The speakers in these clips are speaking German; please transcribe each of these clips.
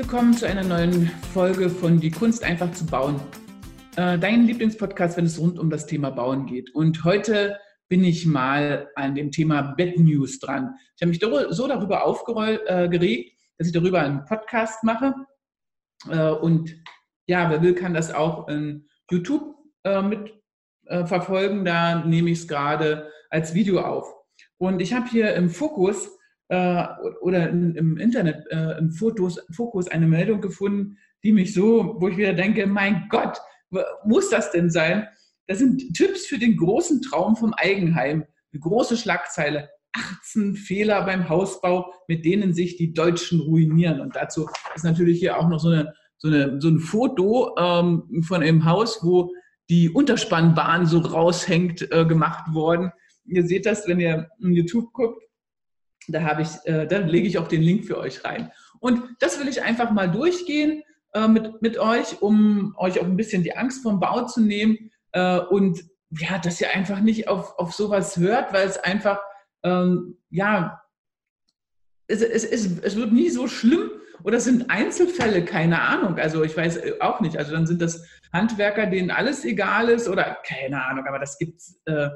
willkommen zu einer neuen Folge von Die Kunst einfach zu bauen. Äh, dein Lieblingspodcast, wenn es rund um das Thema Bauen geht. Und heute bin ich mal an dem Thema Bad News dran. Ich habe mich so darüber aufgeregt, äh, dass ich darüber einen Podcast mache. Äh, und ja, wer will, kann das auch in YouTube mit verfolgen. Da nehme ich es gerade als Video auf. Und ich habe hier im Fokus äh, oder im Internet äh, im Fotos, Fokus eine Meldung gefunden, die mich so, wo ich wieder denke, mein Gott, muss das denn sein? Das sind Tipps für den großen Traum vom Eigenheim. Eine große Schlagzeile. 18 Fehler beim Hausbau, mit denen sich die Deutschen ruinieren. Und dazu ist natürlich hier auch noch so, eine, so, eine, so ein Foto ähm, von einem Haus, wo die Unterspannbahn so raushängt, äh, gemacht worden. Ihr seht das, wenn ihr in YouTube guckt. Da, habe ich, äh, da lege ich auch den Link für euch rein. Und das will ich einfach mal durchgehen äh, mit, mit euch, um euch auch ein bisschen die Angst vom Bau zu nehmen äh, und ja, dass ihr einfach nicht auf, auf sowas hört, weil es einfach, ähm, ja, es, es, es, es wird nie so schlimm oder sind Einzelfälle, keine Ahnung. Also ich weiß äh, auch nicht. Also dann sind das Handwerker, denen alles egal ist oder keine Ahnung, aber das gibt es äh,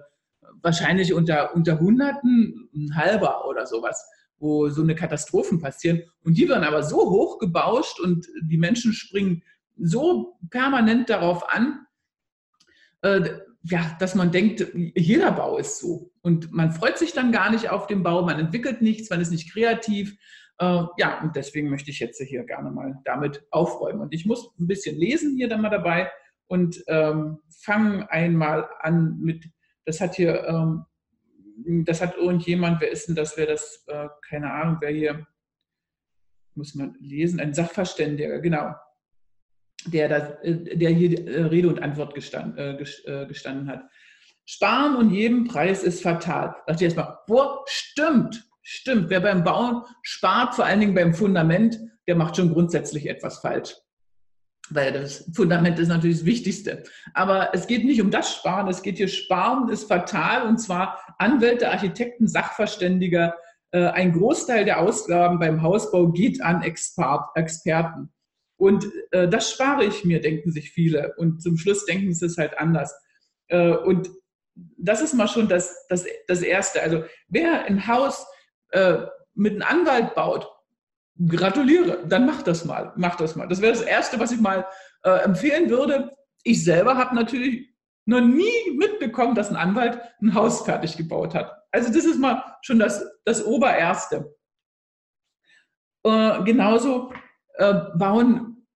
wahrscheinlich unter, unter Hunderten ein halber oder sowas wo so eine Katastrophen passieren. Und die werden aber so hoch gebauscht und die Menschen springen so permanent darauf an, äh, ja, dass man denkt, jeder Bau ist so. Und man freut sich dann gar nicht auf den Bau, man entwickelt nichts, man ist nicht kreativ. Äh, ja, und deswegen möchte ich jetzt hier gerne mal damit aufräumen. Und ich muss ein bisschen lesen hier dann mal dabei und ähm, fange einmal an mit, das hat hier ähm, das hat irgendjemand, wer ist denn das, wer das, äh, keine Ahnung, wer hier, muss man lesen, ein Sachverständiger, genau, der, das, äh, der hier äh, Rede und Antwort gestand, äh, äh, gestanden hat. Sparen und jedem Preis ist fatal. Da dachte ich erstmal, boah, stimmt, stimmt. Wer beim Bauen spart, vor allen Dingen beim Fundament, der macht schon grundsätzlich etwas falsch weil das Fundament ist natürlich das Wichtigste. Aber es geht nicht um das Sparen, es geht hier Sparen ist fatal und zwar Anwälte, Architekten, Sachverständiger. Äh, ein Großteil der Ausgaben beim Hausbau geht an Expert, Experten. Und äh, das spare ich mir, denken sich viele. Und zum Schluss denken sie es halt anders. Äh, und das ist mal schon das, das, das Erste. Also wer ein Haus mit einem Anwalt baut, gratuliere, dann mach das mal, mach das mal. Das wäre das Erste, was ich mal äh, empfehlen würde. Ich selber habe natürlich noch nie mitbekommen, dass ein Anwalt ein Haus fertig gebaut hat. Also das ist mal schon das, das Obererste. Äh, genauso äh, bauen,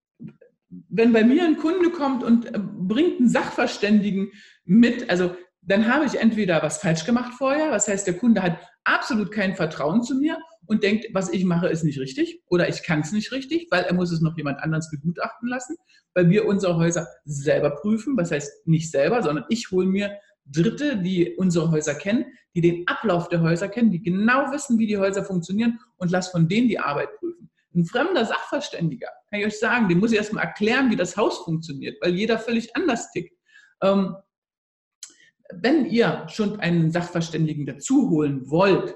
wenn bei mir ein Kunde kommt und äh, bringt einen Sachverständigen mit, also dann habe ich entweder was falsch gemacht vorher, was heißt, der Kunde hat absolut kein Vertrauen zu mir und denkt, was ich mache, ist nicht richtig oder ich kann es nicht richtig, weil er muss es noch jemand anderes begutachten lassen, weil wir unsere Häuser selber prüfen, was heißt nicht selber, sondern ich hole mir Dritte, die unsere Häuser kennen, die den Ablauf der Häuser kennen, die genau wissen, wie die Häuser funktionieren und lasse von denen die Arbeit prüfen. Ein fremder Sachverständiger, kann ich euch sagen, dem muss ich erstmal erklären, wie das Haus funktioniert, weil jeder völlig anders tickt. Ähm, wenn ihr schon einen Sachverständigen dazu holen wollt,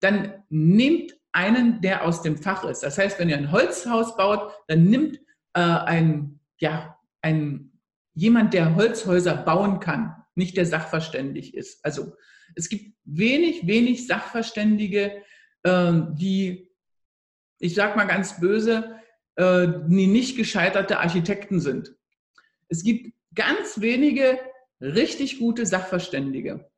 dann nehmt einen, der aus dem Fach ist. Das heißt, wenn ihr ein Holzhaus baut, dann nimmt äh, ein, ja, ein, jemand, der Holzhäuser bauen kann, nicht der sachverständig ist. Also es gibt wenig, wenig Sachverständige, äh, die, ich sage mal ganz böse, äh, die nicht gescheiterte Architekten sind. Es gibt ganz wenige richtig gute Sachverständige.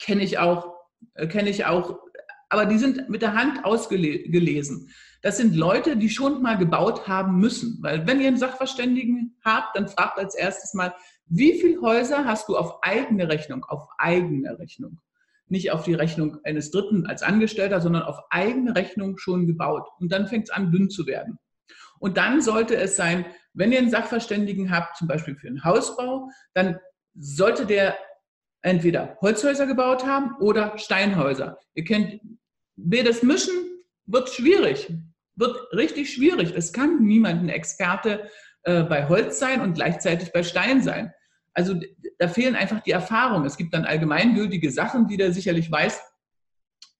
Kenne ich auch, äh, kenne ich auch, aber die sind mit der Hand ausgelesen. Das sind Leute, die schon mal gebaut haben müssen. Weil wenn ihr einen Sachverständigen habt, dann fragt als erstes mal, wie viele Häuser hast du auf eigene Rechnung, auf eigene Rechnung? Nicht auf die Rechnung eines Dritten als Angestellter, sondern auf eigene Rechnung schon gebaut. Und dann fängt es an, dünn zu werden. Und dann sollte es sein, wenn ihr einen Sachverständigen habt, zum Beispiel für einen Hausbau, dann sollte der entweder Holzhäuser gebaut haben oder Steinhäuser. Ihr könnt das mischen, wird schwierig, wird richtig schwierig. Es kann niemand ein Experte äh, bei Holz sein und gleichzeitig bei Stein sein. Also da fehlen einfach die Erfahrungen. Es gibt dann allgemeingültige Sachen, die der sicherlich weiß,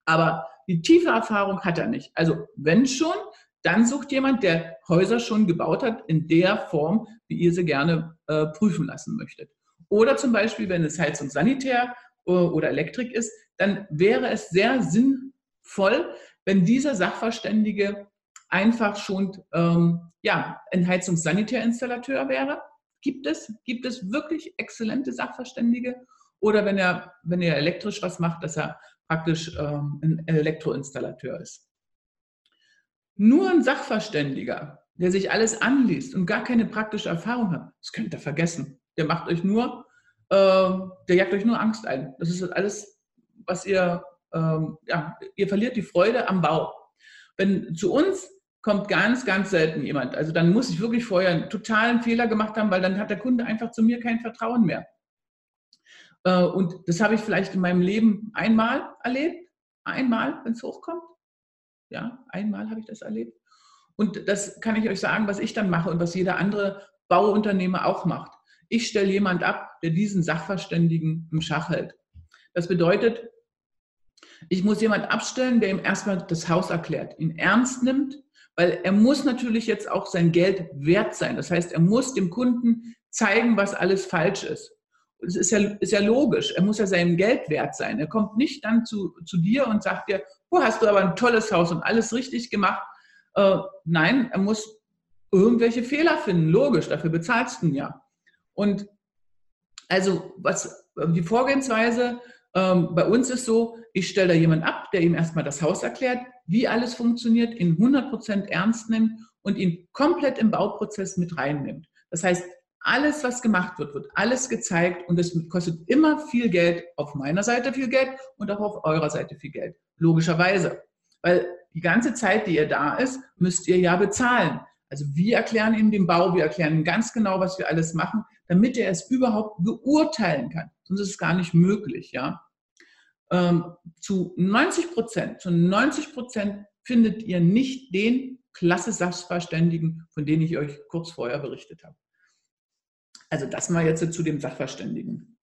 aber die tiefe Erfahrung hat er nicht. Also wenn schon, dann sucht jemand, der Häuser schon gebaut hat, in der Form, wie ihr sie gerne äh, prüfen lassen möchtet. Oder zum Beispiel, wenn es Heizung Sanitär äh, oder Elektrik ist, dann wäre es sehr sinnvoll, wenn dieser Sachverständige einfach schon ähm, ja, ein Heizungssanitärinstallateur wäre. Gibt es, gibt es wirklich exzellente Sachverständige? Oder wenn er, wenn er elektrisch was macht, dass er praktisch ähm, ein Elektroinstallateur ist. Nur ein Sachverständiger, der sich alles anliest und gar keine praktische Erfahrung hat, das könnt ihr vergessen. Der macht euch nur, äh, der jagt euch nur Angst ein. Das ist alles, was ihr, ähm, ja, ihr verliert die Freude am Bau. Wenn zu uns kommt ganz, ganz selten jemand, also dann muss ich wirklich vorher einen totalen Fehler gemacht haben, weil dann hat der Kunde einfach zu mir kein Vertrauen mehr. Äh, und das habe ich vielleicht in meinem Leben einmal erlebt, einmal, wenn es hochkommt. Ja, einmal habe ich das erlebt. Und das kann ich euch sagen, was ich dann mache und was jeder andere Bauunternehmer auch macht. Ich stelle jemand ab, der diesen Sachverständigen im Schach hält. Das bedeutet, ich muss jemand abstellen, der ihm erstmal das Haus erklärt, ihn ernst nimmt, weil er muss natürlich jetzt auch sein Geld wert sein. Das heißt, er muss dem Kunden zeigen, was alles falsch ist. Es ist ja, ist ja logisch, er muss ja seinem Geld wert sein. Er kommt nicht dann zu, zu dir und sagt dir, oh, hast du aber ein tolles Haus und alles richtig gemacht. Äh, nein, er muss irgendwelche Fehler finden, logisch, dafür bezahlst du ihn ja. Und also was die Vorgehensweise ähm, bei uns ist so, ich stelle da jemanden ab, der ihm erstmal das Haus erklärt, wie alles funktioniert, ihn 100% ernst nimmt und ihn komplett im Bauprozess mit reinnimmt. Das heißt, alles, was gemacht wird, wird alles gezeigt und es kostet immer viel Geld, auf meiner Seite viel Geld und auch auf eurer Seite viel Geld. Logischerweise. Weil die ganze Zeit, die ihr da ist, müsst ihr ja bezahlen. Also wir erklären ihm den Bau, wir erklären ihm ganz genau, was wir alles machen, damit er es überhaupt beurteilen kann. Sonst ist es gar nicht möglich, ja. Ähm, zu 90 Prozent, zu 90 Prozent findet ihr nicht den klasse Sachverständigen, von denen ich euch kurz vorher berichtet habe. Also das mal jetzt zu dem Sachverständigen.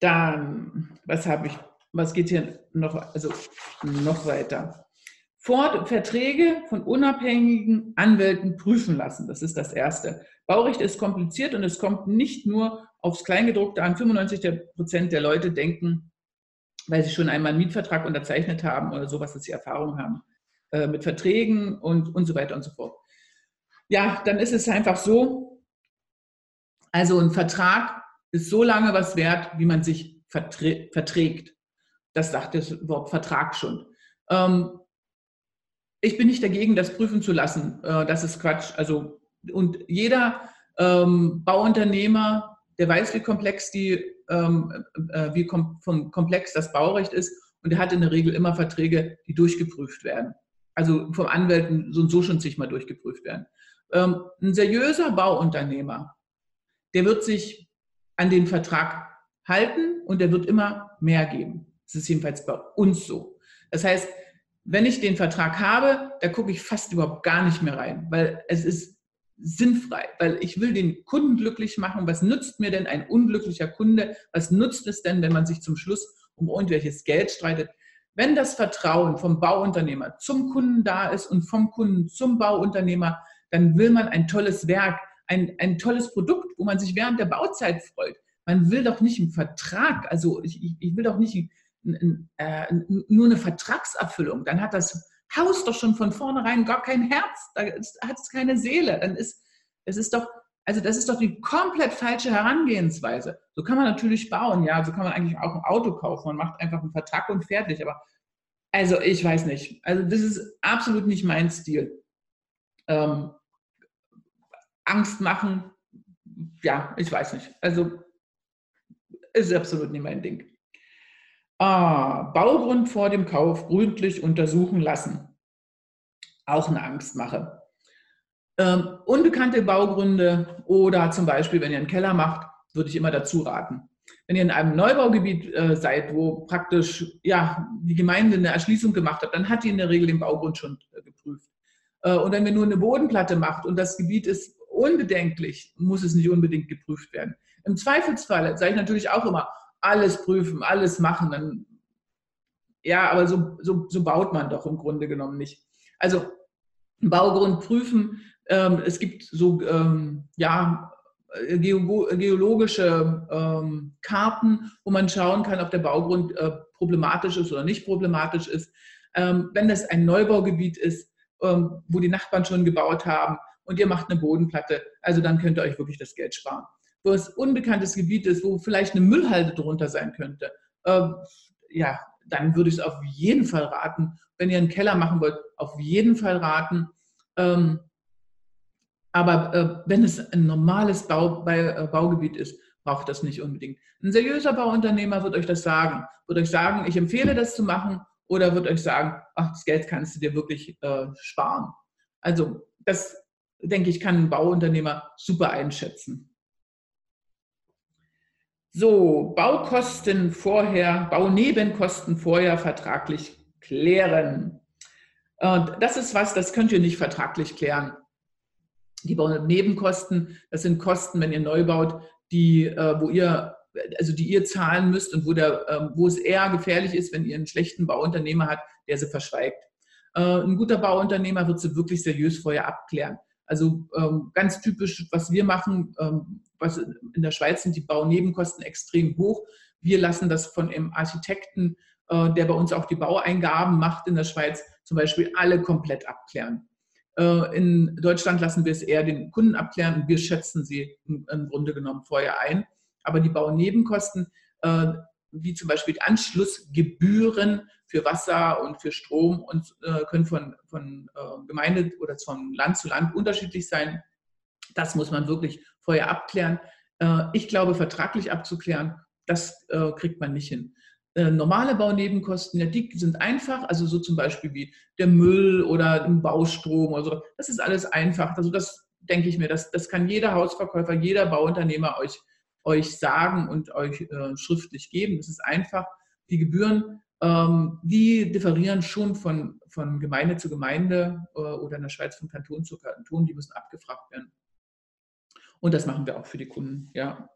Dann, was habe ich, was geht hier noch, also noch weiter? Fort Verträge von unabhängigen Anwälten prüfen lassen. Das ist das Erste. Baurecht ist kompliziert und es kommt nicht nur aufs Kleingedruckte an. 95 Prozent der Leute denken, weil sie schon einmal einen Mietvertrag unterzeichnet haben oder sowas, dass sie Erfahrung haben äh, mit Verträgen und, und so weiter und so fort. Ja, dann ist es einfach so, also ein Vertrag ist so lange was wert, wie man sich verträgt. Das sagt das Wort Vertrag schon. Ähm, ich bin nicht dagegen, das prüfen zu lassen. Äh, das ist Quatsch. Also, und jeder ähm, Bauunternehmer, der weiß, wie komplex die, ähm, äh, wie kom vom komplex das Baurecht ist, und der hat in der Regel immer Verträge, die durchgeprüft werden. Also vom Anwälten so und so schon sich mal durchgeprüft werden. Ähm, ein seriöser Bauunternehmer, der wird sich an den Vertrag halten und der wird immer mehr geben. Das ist jedenfalls bei uns so. Das heißt, wenn ich den Vertrag habe, da gucke ich fast überhaupt gar nicht mehr rein, weil es ist sinnfrei, weil ich will den Kunden glücklich machen. Was nützt mir denn ein unglücklicher Kunde? Was nutzt es denn, wenn man sich zum Schluss um irgendwelches Geld streitet? Wenn das Vertrauen vom Bauunternehmer zum Kunden da ist und vom Kunden zum Bauunternehmer, dann will man ein tolles Werk, ein, ein tolles Produkt, wo man sich während der Bauzeit freut. Man will doch nicht einen Vertrag, also ich, ich will doch nicht ein, äh, nur eine Vertragserfüllung. Dann hat das Haus doch schon von vornherein gar kein Herz, da hat es keine Seele. Dann ist es ist doch, also das ist doch die komplett falsche Herangehensweise. So kann man natürlich bauen, ja, so kann man eigentlich auch ein Auto kaufen. Man macht einfach einen Vertrag und fertig. Aber also ich weiß nicht. Also das ist absolut nicht mein Stil. Ähm, Angst machen, ja, ich weiß nicht. Also ist absolut nicht mein Ding. Ah, Baugrund vor dem Kauf gründlich untersuchen lassen. Auch eine Angstmache. Ähm, unbekannte Baugründe oder zum Beispiel, wenn ihr einen Keller macht, würde ich immer dazu raten. Wenn ihr in einem Neubaugebiet äh, seid, wo praktisch ja, die Gemeinde eine Erschließung gemacht hat, dann hat die in der Regel den Baugrund schon äh, geprüft. Äh, und wenn ihr nur eine Bodenplatte macht und das Gebiet ist unbedenklich, muss es nicht unbedingt geprüft werden. Im Zweifelsfall sage ich natürlich auch immer, alles prüfen, alles machen. Dann, ja, aber so, so, so baut man doch im Grunde genommen nicht. Also Baugrund prüfen. Ähm, es gibt so ähm, ja, geologische ähm, Karten, wo man schauen kann, ob der Baugrund äh, problematisch ist oder nicht problematisch ist. Ähm, wenn das ein Neubaugebiet ist, ähm, wo die Nachbarn schon gebaut haben und ihr macht eine Bodenplatte, also dann könnt ihr euch wirklich das Geld sparen. Wo es unbekanntes Gebiet ist, wo vielleicht eine Müllhalde drunter sein könnte, ähm, ja, dann würde ich es auf jeden Fall raten. Wenn ihr einen Keller machen wollt, auf jeden Fall raten. Ähm, aber äh, wenn es ein normales Bau, bei, äh, Baugebiet ist, braucht das nicht unbedingt. Ein seriöser Bauunternehmer wird euch das sagen, wird euch sagen, ich empfehle das zu machen oder wird euch sagen, ach, das Geld kannst du dir wirklich äh, sparen. Also das, denke ich, kann ein Bauunternehmer super einschätzen. So, Baukosten vorher, Baunebenkosten vorher vertraglich klären. Das ist was, das könnt ihr nicht vertraglich klären. Die Baunebenkosten, das sind Kosten, wenn ihr neu baut, die, äh, wo ihr, also die ihr zahlen müsst und wo, der, ähm, wo es eher gefährlich ist, wenn ihr einen schlechten Bauunternehmer habt, der sie verschweigt. Äh, ein guter Bauunternehmer wird sie wirklich seriös vorher abklären. Also ähm, ganz typisch, was wir machen, ähm, was in der Schweiz sind die Baunebenkosten extrem hoch. Wir lassen das von einem Architekten, äh, der bei uns auch die Baueingaben macht in der Schweiz, zum Beispiel alle komplett abklären. Äh, in Deutschland lassen wir es eher den Kunden abklären wir schätzen sie im Grunde genommen vorher ein. Aber die Baunebenkosten, äh, wie zum Beispiel die Anschlussgebühren für Wasser und für Strom, und, können von, von Gemeinde oder von Land zu Land unterschiedlich sein. Das muss man wirklich vorher abklären. Ich glaube, vertraglich abzuklären, das kriegt man nicht hin. Äh, normale Baunebenkosten, ja, die sind einfach, also so zum Beispiel wie der Müll oder ein Baustrom oder so. Das ist alles einfach. Also das denke ich mir, das, das kann jeder Hausverkäufer, jeder Bauunternehmer euch, euch sagen und euch äh, schriftlich geben. Das ist einfach. Die Gebühren, ähm, die differieren schon von, von Gemeinde zu Gemeinde äh, oder in der Schweiz von Kanton zu Kanton. Die müssen abgefragt werden. Und das machen wir auch für die Kunden, ja.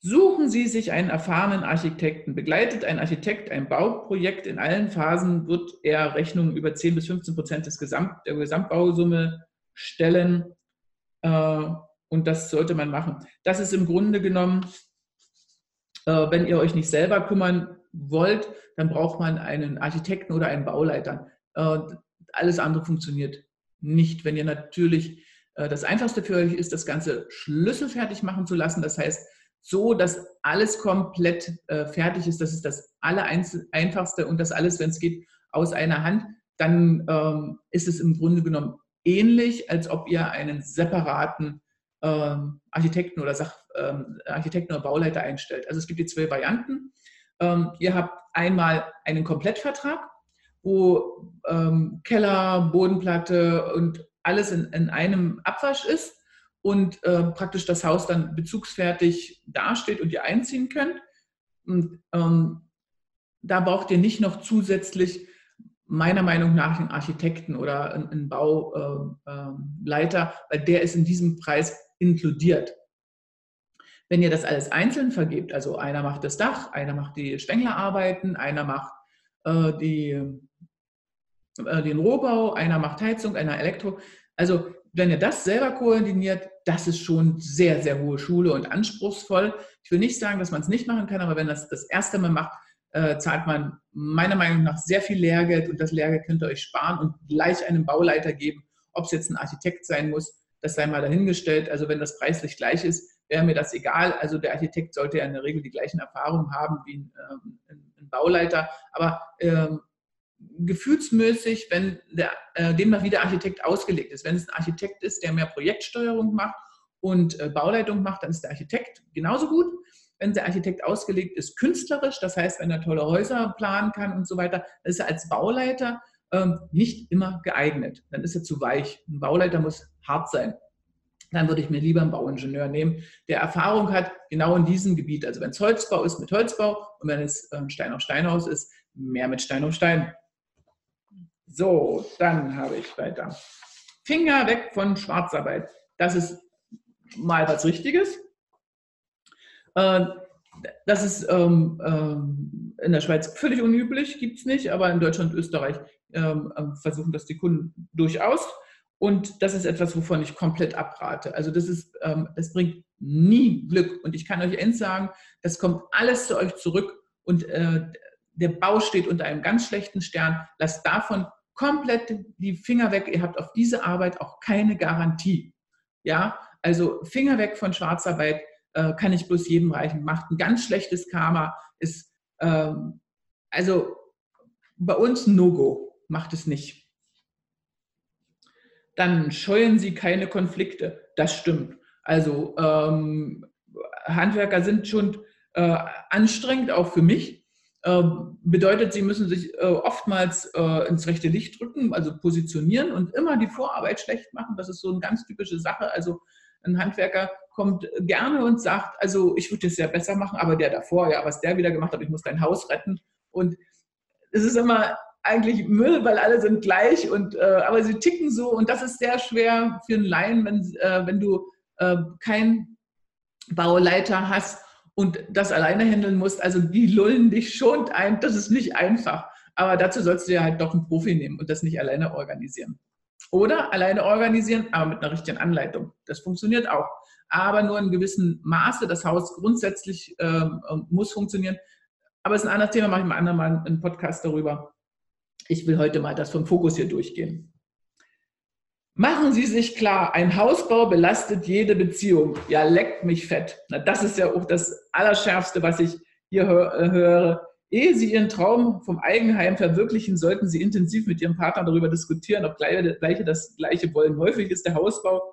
Suchen Sie sich einen erfahrenen Architekten. Begleitet ein Architekt ein Bauprojekt in allen Phasen, wird er Rechnungen über 10 bis 15 Prozent des Gesamt, der Gesamtbausumme stellen. Äh, und das sollte man machen. Das ist im Grunde genommen, äh, wenn ihr euch nicht selber kümmern wollt, dann braucht man einen Architekten oder einen Bauleiter. Äh, alles andere funktioniert nicht. Wenn ihr natürlich das Einfachste für euch ist, das Ganze schlüsselfertig machen zu lassen, das heißt, so, dass alles komplett äh, fertig ist. Das ist das Allereinfachste und das alles, wenn es geht, aus einer Hand. Dann ähm, ist es im Grunde genommen ähnlich, als ob ihr einen separaten ähm, Architekten oder Sach, ähm, Architekten oder Bauleiter einstellt. Also es gibt die zwei Varianten. Ähm, ihr habt einmal einen Komplettvertrag, wo ähm, Keller, Bodenplatte und alles in, in einem Abwasch ist und äh, praktisch das Haus dann bezugsfertig dasteht und ihr einziehen könnt. Und ähm, da braucht ihr nicht noch zusätzlich meiner Meinung nach einen Architekten oder einen Bauleiter, äh, äh, weil der ist in diesem Preis inkludiert. Wenn ihr das alles einzeln vergebt, also einer macht das Dach, einer macht die Stänglerarbeiten, einer macht äh, die, äh, den Rohbau, einer macht Heizung, einer Elektro, also wenn ihr das selber koordiniert, das ist schon sehr, sehr hohe Schule und anspruchsvoll. Ich will nicht sagen, dass man es nicht machen kann, aber wenn das das erste Mal macht, äh, zahlt man meiner Meinung nach sehr viel Lehrgeld und das Lehrgeld könnt ihr euch sparen und gleich einem Bauleiter geben. Ob es jetzt ein Architekt sein muss, das sei mal dahingestellt. Also wenn das preislich gleich ist, wäre mir das egal. Also der Architekt sollte ja in der Regel die gleichen Erfahrungen haben wie ein, ähm, ein Bauleiter. Aber ähm, gefühlsmäßig, wenn der, äh, demnach wie der Architekt ausgelegt ist. Wenn es ein Architekt ist, der mehr Projektsteuerung macht und äh, Bauleitung macht, dann ist der Architekt genauso gut. Wenn der Architekt ausgelegt ist, künstlerisch, das heißt, wenn er tolle Häuser planen kann und so weiter, dann ist er als Bauleiter ähm, nicht immer geeignet. Dann ist er zu weich. Ein Bauleiter muss hart sein. Dann würde ich mir lieber einen Bauingenieur nehmen, der Erfahrung hat, genau in diesem Gebiet. Also wenn es Holzbau ist, mit Holzbau und wenn es äh, Stein auf Steinhaus ist, mehr mit Stein auf Stein. So, dann habe ich weiter. Finger weg von Schwarzarbeit. Das ist mal was Richtiges. Äh, das ist ähm, ähm, in der Schweiz völlig unüblich, gibt es nicht, aber in Deutschland und Österreich ähm, versuchen das die Kunden durchaus. Und das ist etwas, wovon ich komplett abrate. Also das ist, das bringt nie Glück. Und ich kann euch eins sagen, das kommt alles zu euch zurück und äh, der Bau steht unter einem ganz schlechten Stern. Lasst davon komplett die Finger weg. Ihr habt auf diese Arbeit auch keine Garantie. Ja, also Finger weg von Schwarzarbeit äh, kann ich bloß jedem reichen. Macht ein ganz schlechtes Karma. Ist ähm, also bei uns No-Go. Macht es nicht. Dann scheuen Sie keine Konflikte. Das stimmt. Also ähm, Handwerker sind schon äh, anstrengend, auch für mich. Ähm, bedeutet, sie müssen sich äh, oftmals äh, ins rechte Licht drücken, also positionieren und immer die Vorarbeit schlecht machen. Das ist so eine ganz typische Sache. Also ein Handwerker kommt gerne und sagt, also ich würde es ja besser machen, aber der davor, ja, was der wieder gemacht hat, ich muss dein Haus retten. Und es ist immer eigentlich Müll, weil alle sind gleich und äh, aber sie ticken so und das ist sehr schwer für einen Laien, wenn, wenn du keinen Bauleiter hast und das alleine handeln musst. Also die lullen dich schon ein. Das ist nicht einfach. Aber dazu sollst du ja halt doch einen Profi nehmen und das nicht alleine organisieren. Oder alleine organisieren, aber mit einer richtigen Anleitung. Das funktioniert auch. Aber nur in gewissem Maße. Das Haus grundsätzlich ähm, ähm muss funktionieren. Aber es ist ein anderes Thema, mache ich mal andermal einen Podcast darüber. Ich will heute mal das vom Fokus hier durchgehen. Machen Sie sich klar, ein Hausbau belastet jede Beziehung. Ja, leckt mich fett. Na, das ist ja auch das Allerschärfste, was ich hier äh, höre. Ehe Sie Ihren Traum vom Eigenheim verwirklichen, sollten Sie intensiv mit Ihrem Partner darüber diskutieren, ob gleiche das Gleiche wollen. Häufig ist der Hausbau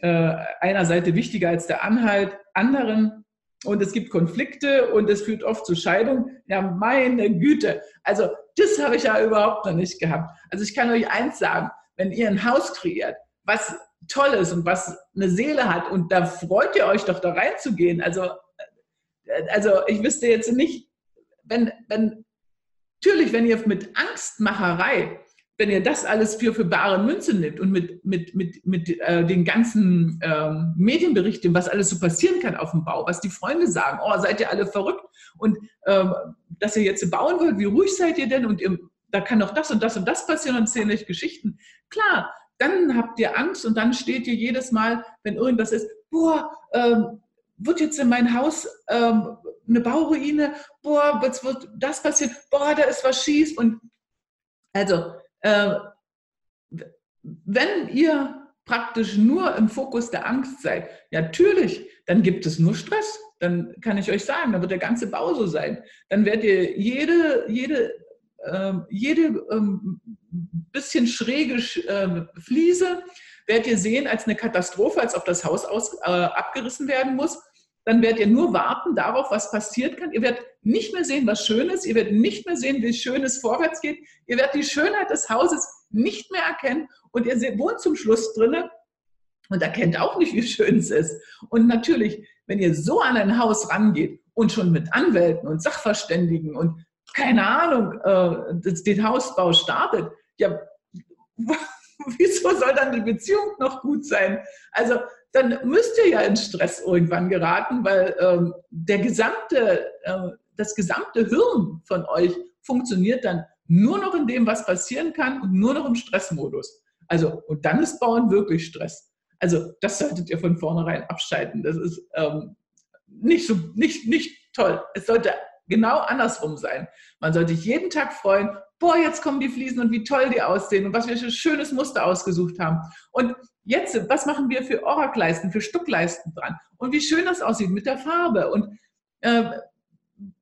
äh, einer Seite wichtiger als der Anhalt anderen. Und es gibt Konflikte und es führt oft zu Scheidung. Ja, meine Güte. Also, das habe ich ja überhaupt noch nicht gehabt. Also, ich kann euch eins sagen wenn ihr ein Haus kreiert, was toll ist und was eine Seele hat und da freut ihr euch doch da reinzugehen. Also, äh, also ich wüsste jetzt nicht, wenn, wenn, natürlich, wenn ihr mit Angstmacherei, wenn ihr das alles für, für bare Münze nimmt und mit, mit, mit, mit äh, den ganzen ähm, Medienberichten, was alles so passieren kann auf dem Bau, was die Freunde sagen, oh, seid ihr alle verrückt und ähm, dass ihr jetzt bauen wollt, wie ruhig seid ihr denn und ihr da kann doch das und das und das passieren und erzähle euch Geschichten. Klar, dann habt ihr Angst und dann steht ihr jedes Mal, wenn irgendwas ist, boah, ähm, wird jetzt in mein Haus ähm, eine Bauruine, boah, jetzt wird das passieren, boah, da ist was schief und also, äh, wenn ihr praktisch nur im Fokus der Angst seid, natürlich, dann gibt es nur Stress. Dann kann ich euch sagen, dann wird der ganze Bau so sein. Dann werdet ihr jede, jede jede ähm, bisschen schräge äh, Fliese werdet ihr sehen als eine Katastrophe, als ob das Haus aus, äh, abgerissen werden muss. Dann werdet ihr nur warten darauf, was passiert kann. Ihr werdet nicht mehr sehen, was schön ist. Ihr werdet nicht mehr sehen, wie schön es vorwärts geht. Ihr werdet die Schönheit des Hauses nicht mehr erkennen. Und ihr wohnt zum Schluss drinnen und erkennt auch nicht, wie schön es ist. Und natürlich, wenn ihr so an ein Haus rangeht und schon mit Anwälten und Sachverständigen und keine Ahnung, äh, den Hausbau startet, ja, wieso soll dann die Beziehung noch gut sein? Also dann müsst ihr ja in Stress irgendwann geraten, weil ähm, der gesamte, äh, das gesamte Hirn von euch funktioniert dann nur noch in dem, was passieren kann und nur noch im Stressmodus. Also, und dann ist Bauen wirklich Stress. Also, das solltet ihr von vornherein abschalten. Das ist ähm, nicht so, nicht, nicht toll. Es sollte genau andersrum sein. Man sollte sich jeden Tag freuen, boah, jetzt kommen die Fliesen und wie toll die aussehen und was wir für ein schönes Muster ausgesucht haben. Und jetzt, was machen wir für Orakleisten, für Stuckleisten dran? Und wie schön das aussieht mit der Farbe und äh,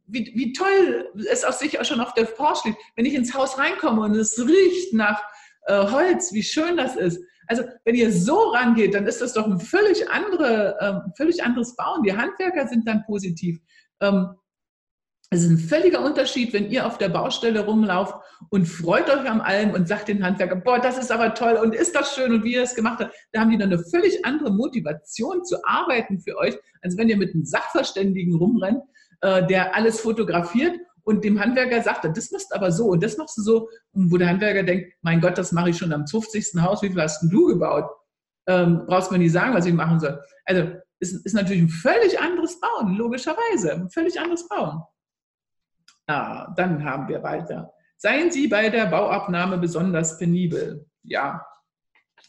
wie, wie toll es aus sich auch schon auf der Porsche liegt. Wenn ich ins Haus reinkomme und es riecht nach äh, Holz, wie schön das ist. Also wenn ihr so rangeht, dann ist das doch ein völlig, andere, äh, völlig anderes Bauen. Die Handwerker sind dann positiv. Ähm, es ist ein völliger Unterschied, wenn ihr auf der Baustelle rumlauft und freut euch am allem und sagt den Handwerker, boah, das ist aber toll und ist das schön und wie ihr es gemacht habt. Da haben die dann eine völlig andere Motivation zu arbeiten für euch, als wenn ihr mit einem Sachverständigen rumrennt, äh, der alles fotografiert und dem Handwerker sagt, das machst du aber so und das machst du so. Wo der Handwerker denkt, mein Gott, das mache ich schon am 50. Haus, wie viel hast denn du gebaut? Ähm, brauchst mir nicht sagen, was ich machen soll. Also ist, ist natürlich ein völlig anderes Bauen, logischerweise. Ein völlig anderes Bauen. Ah, dann haben wir weiter. Seien Sie bei der Bauabnahme besonders penibel. Ja,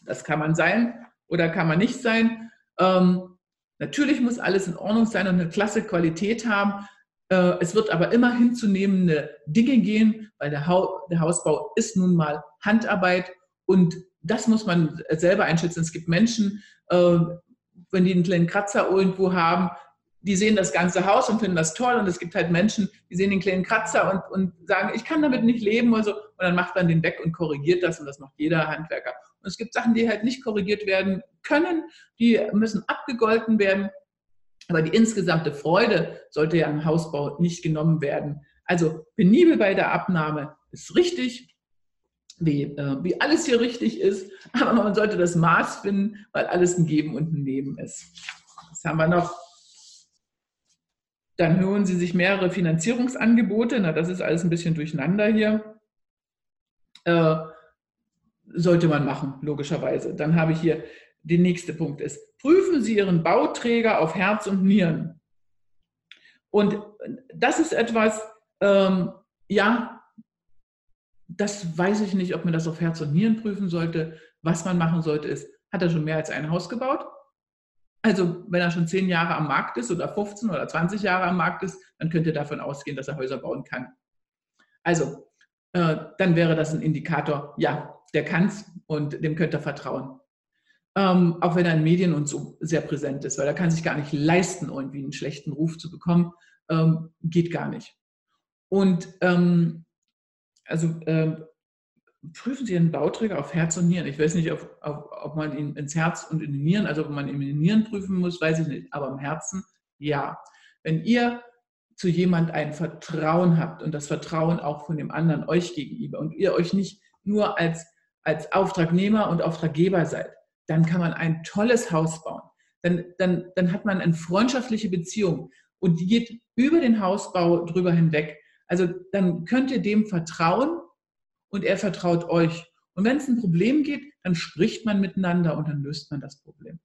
das kann man sein oder kann man nicht sein. Ähm, natürlich muss alles in Ordnung sein und eine klasse Qualität haben. Äh, es wird aber immer hinzunehmende Dinge gehen, weil der, ha der Hausbau ist nun mal Handarbeit und das muss man selber einschätzen. Es gibt Menschen, äh, wenn die einen kleinen Kratzer irgendwo haben, die sehen das ganze Haus und finden das toll. Und es gibt halt Menschen, die sehen den kleinen Kratzer und, und sagen, ich kann damit nicht leben oder so. Und dann macht man den weg und korrigiert das. Und das macht jeder Handwerker. Und es gibt Sachen, die halt nicht korrigiert werden können. Die müssen abgegolten werden. Aber die insgesamte Freude sollte ja im Hausbau nicht genommen werden. Also penibel bei der Abnahme ist richtig, wie, äh, wie alles hier richtig ist. Aber man sollte das Maß finden, weil alles ein Geben und ein Nehmen ist. Was haben wir noch? Dann hören Sie sich mehrere Finanzierungsangebote. Na, das ist alles ein bisschen durcheinander hier. Äh, sollte man machen, logischerweise. Dann habe ich hier den nächsten Punkt ist, prüfen Sie Ihren Bauträger auf Herz und Nieren. Und das ist etwas, ähm, ja, das weiß ich nicht, ob man das auf Herz und Nieren prüfen sollte. Was man machen sollte, ist, hat er schon mehr als ein Haus gebaut? Also wenn er schon zehn Jahre am Markt ist oder 15 oder 20 Jahre am Markt ist, dann könnt ihr davon ausgehen, dass er Häuser bauen kann. Also äh, dann wäre das ein Indikator, ja, der kann es und dem könnt ihr vertrauen. Ähm, auch wenn er in Medien und so sehr präsent ist, weil er kann sich gar nicht leisten, irgendwie einen schlechten Ruf zu bekommen. Ähm, geht gar nicht. Und ähm, also äh, prüfen Sie einen Bauträger auf Herz und Nieren. Ich weiß nicht, ob, ob, ob man ihn ins Herz und in die Nieren, also ob man ihn in die Nieren prüfen muss, weiß ich nicht. Aber im Herzen, ja. Wenn ihr zu jemand ein Vertrauen habt und das Vertrauen auch von dem anderen euch gegenüber und ihr euch nicht nur als, als Auftragnehmer und Auftraggeber seid, dann kann man ein tolles Haus bauen. Dann, dann, dann hat man eine freundschaftliche Beziehung und die geht über den Hausbau drüber hinweg. Also dann könnt ihr dem vertrauen und er vertraut euch. Und wenn es ein Problem gibt, dann spricht man miteinander und dann löst man das Problem.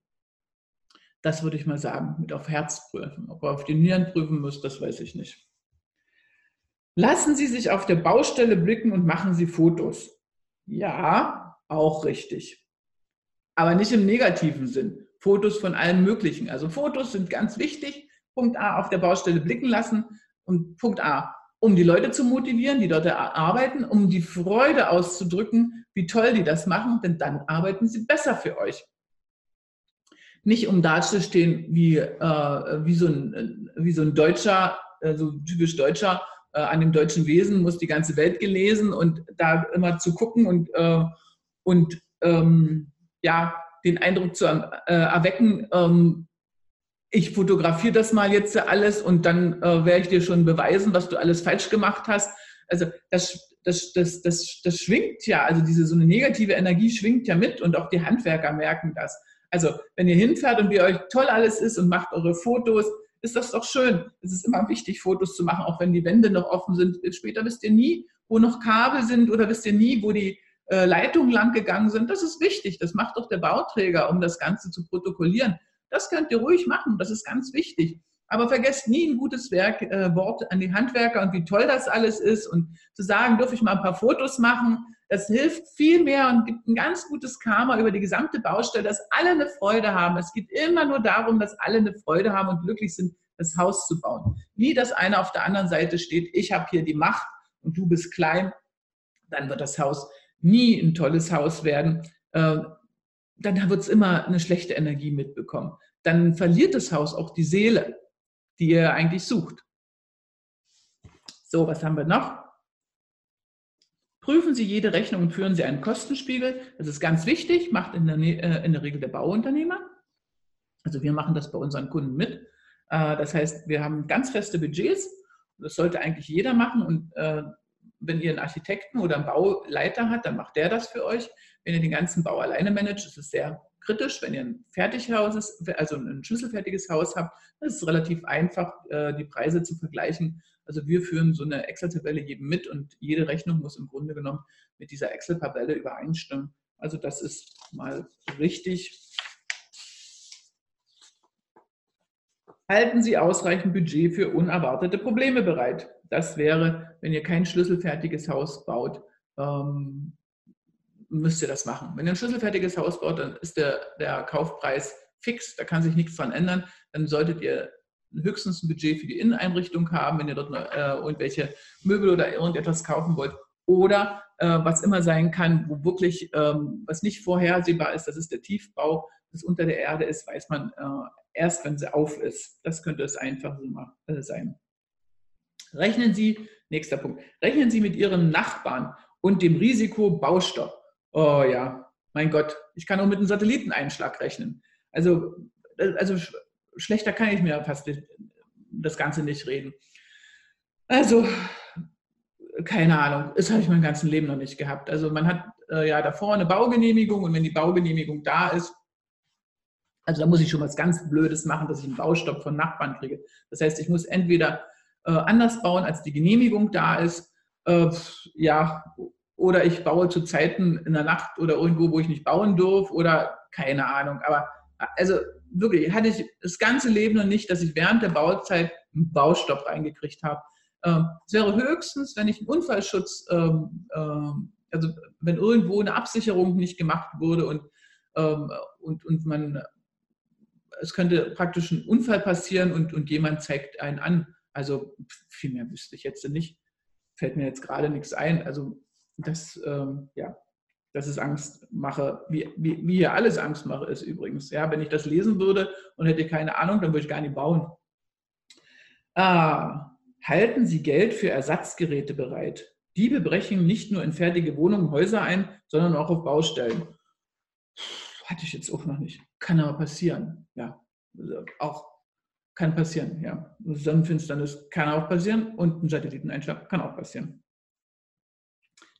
Das würde ich mal sagen, mit auf Herz prüfen. Ob er auf die Nieren prüfen muss, das weiß ich nicht. Lassen Sie sich auf der Baustelle blicken und machen Sie Fotos. Ja, auch richtig. Aber nicht im negativen Sinn. Fotos von allem Möglichen. Also Fotos sind ganz wichtig. Punkt A, auf der Baustelle blicken lassen. Und Punkt A, um die Leute zu motivieren, die dort arbeiten, um die Freude auszudrücken, wie toll die das machen, denn dann arbeiten sie besser für euch. Nicht um dazustehen wie, äh, wie, so, ein, wie so ein Deutscher, äh, so typisch Deutscher, äh, an dem deutschen Wesen muss die ganze Welt gelesen und da immer zu gucken und, äh, und ähm, ja, den Eindruck zu äh, erwecken, ähm, ich fotografiere das mal jetzt alles und dann äh, werde ich dir schon beweisen, was du alles falsch gemacht hast. Also das, das, das, das, das schwingt ja, also diese so eine negative Energie schwingt ja mit und auch die Handwerker merken das. Also wenn ihr hinfährt und wie euch toll alles ist und macht eure Fotos, ist das doch schön. Es ist immer wichtig, Fotos zu machen, auch wenn die Wände noch offen sind. Später wisst ihr nie, wo noch Kabel sind oder wisst ihr nie, wo die äh, Leitungen lang gegangen sind. Das ist wichtig. Das macht doch der Bauträger, um das Ganze zu protokollieren. Das könnt ihr ruhig machen, das ist ganz wichtig. Aber vergesst nie ein gutes Werk, äh, Wort an die Handwerker und wie toll das alles ist. Und zu sagen, dürfe ich mal ein paar Fotos machen, das hilft viel mehr und gibt ein ganz gutes Karma über die gesamte Baustelle, dass alle eine Freude haben. Es geht immer nur darum, dass alle eine Freude haben und glücklich sind, das Haus zu bauen. Nie, dass einer auf der anderen Seite steht, ich habe hier die Macht und du bist klein, dann wird das Haus nie ein tolles Haus werden. Äh, dann wird es immer eine schlechte Energie mitbekommen. Dann verliert das Haus auch die Seele, die ihr eigentlich sucht. So, was haben wir noch? Prüfen Sie jede Rechnung und führen Sie einen Kostenspiegel. Das ist ganz wichtig, macht in der, äh, in der Regel der Bauunternehmer. Also wir machen das bei unseren Kunden mit. Äh, das heißt, wir haben ganz feste Budgets. Das sollte eigentlich jeder machen. Und äh, wenn ihr einen Architekten oder einen Bauleiter habt, dann macht der das für euch. Wenn ihr den ganzen Bau alleine managt, ist es sehr kritisch. Wenn ihr ein Fertighaus, also ein schlüsselfertiges Haus habt, ist es relativ einfach, äh, die Preise zu vergleichen. Also wir führen so eine Excel-Tabelle jedem mit und jede Rechnung muss im Grunde genommen mit dieser Excel-Tabelle übereinstimmen. Also das ist mal richtig. Halten Sie ausreichend Budget für unerwartete Probleme bereit. Das wäre, wenn ihr kein schlüsselfertiges Haus baut, ähm, müsst ihr das machen. Wenn ihr ein schlüsselfertiges Haus baut, dann ist der, der Kaufpreis fix, da kann sich nichts dran ändern. Dann solltet ihr höchstens ein Budget für die Inneneinrichtung haben, wenn ihr dort äh, irgendwelche Möbel oder irgendetwas kaufen wollt. Oder äh, was immer sein kann, wo wirklich ähm, was nicht vorhersehbar ist, das ist der Tiefbau, das unter der Erde ist, weiß man äh, erst, wenn sie auf ist. Das könnte es einfach äh, sein. Rechnen Sie, nächster Punkt, rechnen Sie mit Ihrem Nachbarn und dem Risiko Baustopp. Oh ja, mein Gott, ich kann auch mit einem Satelliteneinschlag rechnen. Also, also schlechter kann ich mir fast das Ganze nicht reden. Also, keine Ahnung, das habe ich mein ganzes Leben noch nicht gehabt. Also man hat äh, ja davor eine Baugenehmigung und wenn die Baugenehmigung da ist, also da muss ich schon was ganz Blödes machen, dass ich einen Baustopp von Nachbarn kriege. Das heißt, ich muss entweder äh, anders bauen, als die Genehmigung da ist, äh, ja, oder ich baue zu Zeiten in der Nacht oder irgendwo, wo ich nicht bauen durfte oder keine Ahnung. Aber also wirklich, hatte ich das ganze Leben noch nicht, dass ich während der Bauzeit einen Baustopp reingekriegt habe. Ähm, es wäre höchstens, wenn ich einen Unfallschutz, ähm, ähm, also wenn irgendwo eine Absicherung nicht gemacht wurde und, und, und man, es könnte praktisch ein Unfall passieren und, und jemand zeigt einen an. Also viel mehr wüsste ich jetzt nicht. Fällt mir jetzt gerade nichts ein. Also das, ja, das ist Angstmache, wie, wie, wie hier alles Angstmache ist übrigens. Ja, wenn ich das lesen würde und hätte keine Ahnung, dann würde ich gar nicht bauen. Ah, halten Sie Geld für Ersatzgeräte bereit. Diebe brechen nicht nur in fertige Wohnungen, Häuser ein, sondern auch auf Baustellen. Hatte ich jetzt auch noch nicht. Kann aber passieren. Ja, also auch kann passieren. Ja, Sonnenfinsternis kann auch passieren und ein Satelliteneinschlag kann auch passieren.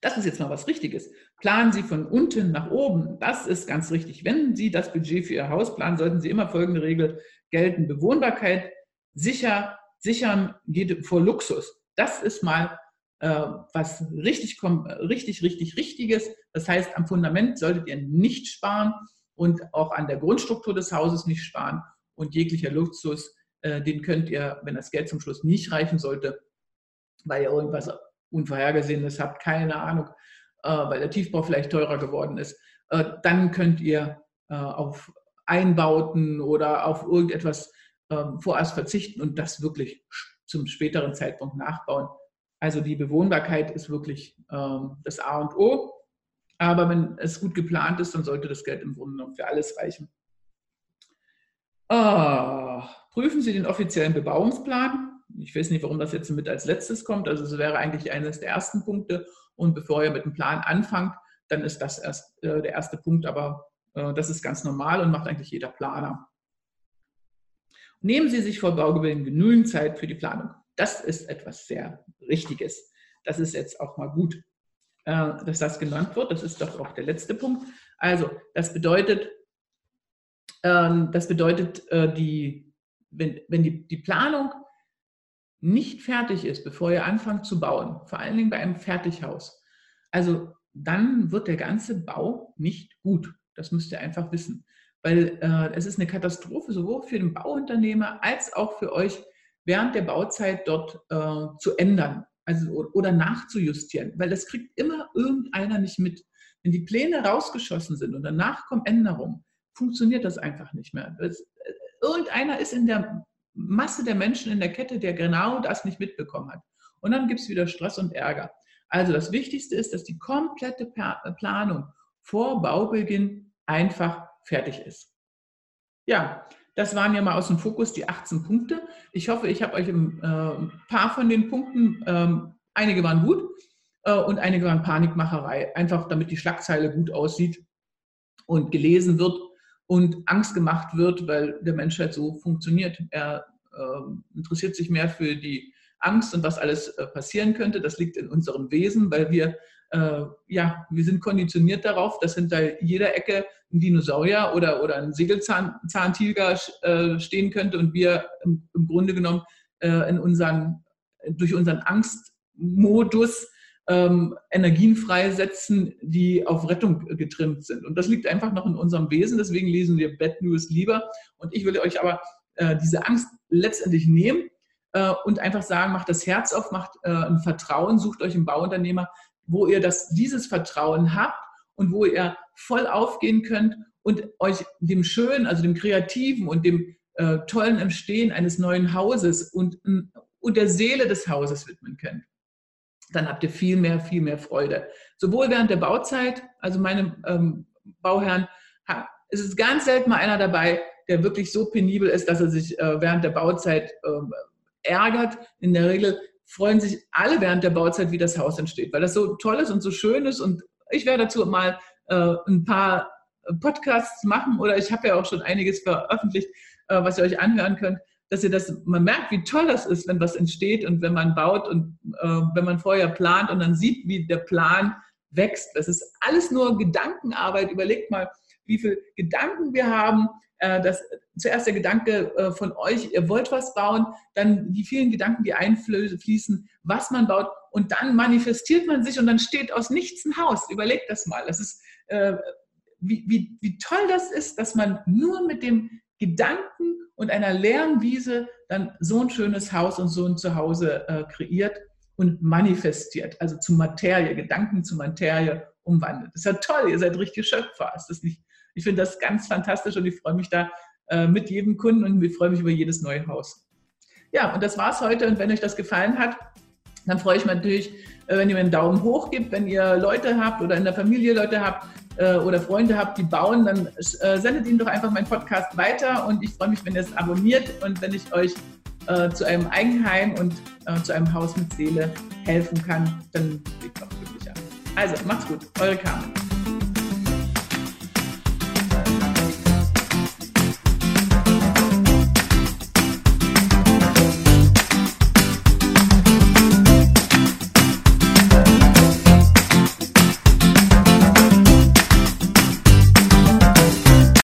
Das ist jetzt mal was Richtiges. Planen Sie von unten nach oben. Das ist ganz richtig. Wenn Sie das Budget für Ihr Haus planen, sollten Sie immer folgende Regel gelten. Bewohnbarkeit sicher, sichern geht vor Luxus. Das ist mal äh, was richtig, richtig, richtig, richtiges. Das heißt, am Fundament solltet ihr nicht sparen und auch an der Grundstruktur des Hauses nicht sparen. Und jeglicher Luxus, den könnt ihr, wenn das Geld zum Schluss nicht reichen sollte, weil ihr irgendwas Unvorhergesehenes habt, keine Ahnung, äh, weil der Tiefbau vielleicht teurer geworden ist, äh, dann könnt ihr äh, auf Einbauten oder auf irgendetwas ähm, vorerst verzichten und das wirklich zum späteren Zeitpunkt nachbauen. Also die Bewohnbarkeit ist wirklich ähm, das A und O. Aber wenn es gut geplant ist, dann sollte das Geld im Grunde genommen für alles reichen. Oh, prüfen Sie den offiziellen Bebauungsplan. Ich weiß nicht, warum das jetzt mit als letztes kommt. Also es wäre eigentlich eines der ersten Punkte. Und bevor ihr mit dem Plan anfangt, dann ist das erst äh, der erste Punkt. Aber äh, das ist ganz normal und macht eigentlich jeder Planer. Nehmen Sie sich vor Baugebilden genügend Zeit für die Planung. Das ist etwas sehr Richtiges. Das ist jetzt auch mal gut, äh, dass das genannt wird. Das ist doch auch der letzte Punkt. Also, das bedeutet, ähm, das bedeutet, äh, die, wenn, wenn die, die Planung nicht fertig ist, bevor ihr anfangt zu bauen, vor allen Dingen bei einem Fertighaus, also dann wird der ganze Bau nicht gut. Das müsst ihr einfach wissen. Weil äh, es ist eine Katastrophe, sowohl für den Bauunternehmer als auch für euch während der Bauzeit dort äh, zu ändern also, oder nachzujustieren. Weil das kriegt immer irgendeiner nicht mit. Wenn die Pläne rausgeschossen sind und danach kommen Änderungen, funktioniert das einfach nicht mehr. Das, äh, irgendeiner ist in der Masse der Menschen in der Kette, der genau das nicht mitbekommen hat. Und dann gibt es wieder Stress und Ärger. Also das Wichtigste ist, dass die komplette Planung vor Baubeginn einfach fertig ist. Ja, das waren ja mal aus dem Fokus die 18 Punkte. Ich hoffe, ich habe euch ein äh, paar von den Punkten, ähm, einige waren gut äh, und einige waren Panikmacherei, einfach damit die Schlagzeile gut aussieht und gelesen wird und Angst gemacht wird, weil der Mensch halt so funktioniert. Er äh, interessiert sich mehr für die Angst und was alles äh, passieren könnte. Das liegt in unserem Wesen, weil wir, äh, ja, wir sind konditioniert darauf, dass hinter jeder Ecke ein Dinosaurier oder, oder ein Sägelzahntiger äh, stehen könnte und wir im, im Grunde genommen äh, in unseren, durch unseren Angstmodus ähm, Energien freisetzen, die auf Rettung getrimmt sind. Und das liegt einfach noch in unserem Wesen. Deswegen lesen wir Bad News lieber. Und ich will euch aber äh, diese Angst letztendlich nehmen äh, und einfach sagen, macht das Herz auf, macht äh, ein Vertrauen, sucht euch einen Bauunternehmer, wo ihr das, dieses Vertrauen habt und wo ihr voll aufgehen könnt und euch dem Schönen, also dem Kreativen und dem äh, tollen Entstehen eines neuen Hauses und, und der Seele des Hauses widmen könnt. Dann habt ihr viel mehr, viel mehr Freude. Sowohl während der Bauzeit, also meine ähm, Bauherren, es ist ganz selten mal einer dabei, der wirklich so penibel ist, dass er sich äh, während der Bauzeit äh, ärgert. In der Regel freuen sich alle während der Bauzeit, wie das Haus entsteht, weil das so toll ist und so schön ist. Und ich werde dazu mal äh, ein paar Podcasts machen oder ich habe ja auch schon einiges veröffentlicht, äh, was ihr euch anhören könnt, dass ihr das, man merkt, wie toll das ist, wenn was entsteht und wenn man baut und äh, wenn man vorher plant und dann sieht, wie der Plan wächst. Das ist alles nur Gedankenarbeit. Überlegt mal, wie viele Gedanken wir haben. Äh, das, zuerst der Gedanke äh, von euch, ihr wollt was bauen, dann die vielen Gedanken, die einfließen, was man baut und dann manifestiert man sich und dann steht aus nichts ein Haus. Überlegt das mal. Das ist, äh, wie, wie, wie toll das ist, dass man nur mit dem Gedanken und einer leeren Wiese dann so ein schönes Haus und so ein Zuhause äh, kreiert und manifestiert, also zu Materie, Gedanken zu Materie umwandelt. Das ist ja toll, ihr seid richtige Schöpfer. Ist das nicht? Ich finde das ganz fantastisch und ich freue mich da äh, mit jedem Kunden und ich freue mich über jedes neue Haus. Ja, und das war's heute. Und wenn euch das gefallen hat, dann freue ich mich natürlich, wenn ihr mir einen Daumen hoch gebt, wenn ihr Leute habt oder in der Familie Leute habt äh, oder Freunde habt, die bauen, dann äh, sendet ihnen doch einfach meinen Podcast weiter und ich freue mich, wenn ihr es abonniert und wenn ich euch zu einem Eigenheim und zu einem Haus mit Seele helfen kann, dann bin ich auch glücklicher. Also, macht's gut, eure Carmen.